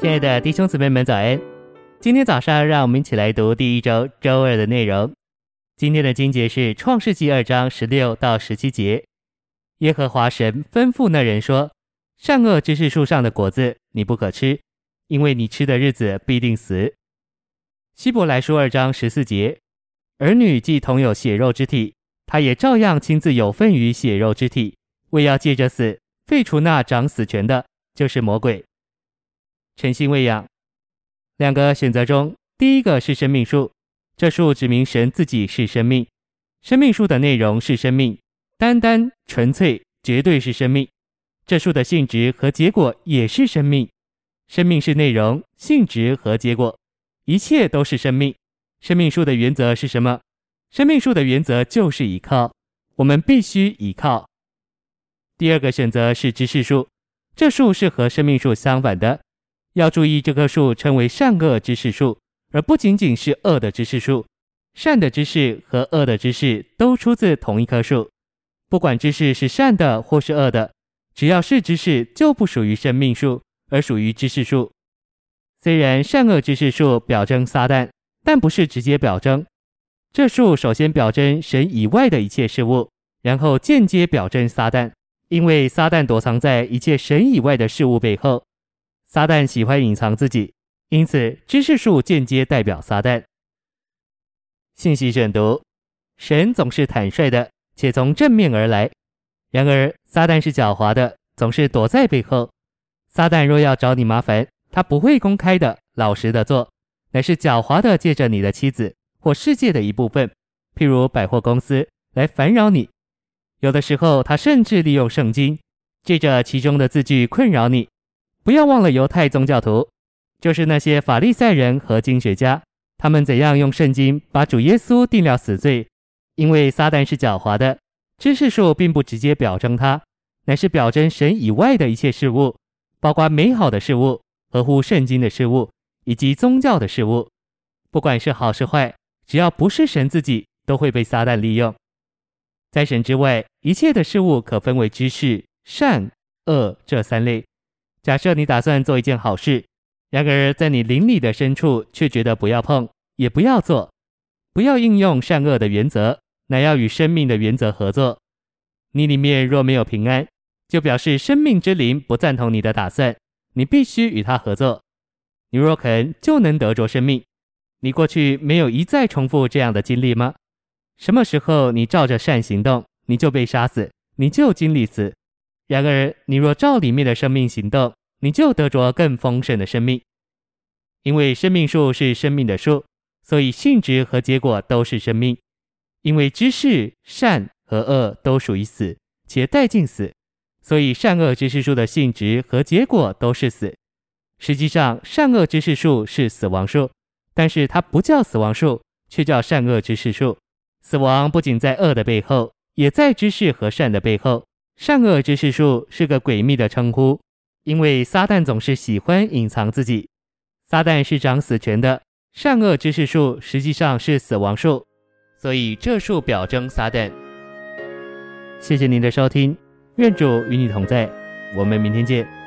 亲爱的弟兄姊妹们，早安！今天早上，让我们一起来读第一周周二的内容。今天的经节是创世纪二章十六到十七节。耶和华神吩咐那人说：“善恶知识树上的果子你不可吃，因为你吃的日子必定死。”希伯来书二章十四节：“儿女既同有血肉之体，他也照样亲自有份于血肉之体，为要借着死废除那掌死权的，就是魔鬼。”诚心喂养，两个选择中，第一个是生命树。这树指明神自己是生命，生命树的内容是生命，单单纯粹绝对是生命。这树的性质和结果也是生命，生命是内容、性质和结果，一切都是生命。生命树的原则是什么？生命树的原则就是依靠，我们必须依靠。第二个选择是知识树，这树是和生命树相反的。要注意，这棵树称为善恶知识树，而不仅仅是恶的知识树。善的知识和恶的知识都出自同一棵树。不管知识是善的或是恶的，只要是知识，就不属于生命树，而属于知识树。虽然善恶知识树表征撒旦，但不是直接表征。这树首先表征神以外的一切事物，然后间接表征撒旦，因为撒旦躲藏在一切神以外的事物背后。撒旦喜欢隐藏自己，因此知识树间接代表撒旦。信息选读：神总是坦率的，且从正面而来；然而撒旦是狡猾的，总是躲在背后。撒旦若要找你麻烦，他不会公开的、老实的做，乃是狡猾的，借着你的妻子或世界的一部分，譬如百货公司，来烦扰你。有的时候，他甚至利用圣经，借着其中的字句困扰你。不要忘了犹太宗教徒，就是那些法利赛人和经学家，他们怎样用圣经把主耶稣定了死罪？因为撒旦是狡猾的，知识树并不直接表征他，乃是表征神以外的一切事物，包括美好的事物、合乎圣经的事物以及宗教的事物。不管是好是坏，只要不是神自己，都会被撒旦利用。在神之外，一切的事物可分为知识、善、恶这三类。假设你打算做一件好事，然而在你灵里的深处却觉得不要碰，也不要做，不要应用善恶的原则，乃要与生命的原则合作。你里面若没有平安，就表示生命之灵不赞同你的打算，你必须与他合作。你若肯，就能得着生命。你过去没有一再重复这样的经历吗？什么时候你照着善行动，你就被杀死，你就经历死。然而，你若照里面的生命行动，你就得着更丰盛的生命。因为生命树是生命的树，所以性质和结果都是生命。因为知识善和恶都属于死，且带进死，所以善恶知识树的性质和结果都是死。实际上，善恶知识树是死亡树，但是它不叫死亡树，却叫善恶知识树。死亡不仅在恶的背后，也在知识和善的背后。善恶知识树是个诡秘的称呼，因为撒旦总是喜欢隐藏自己。撒旦是掌死权的，善恶知识树实际上是死亡树，所以这树表征撒旦。谢谢您的收听，愿主与你同在，我们明天见。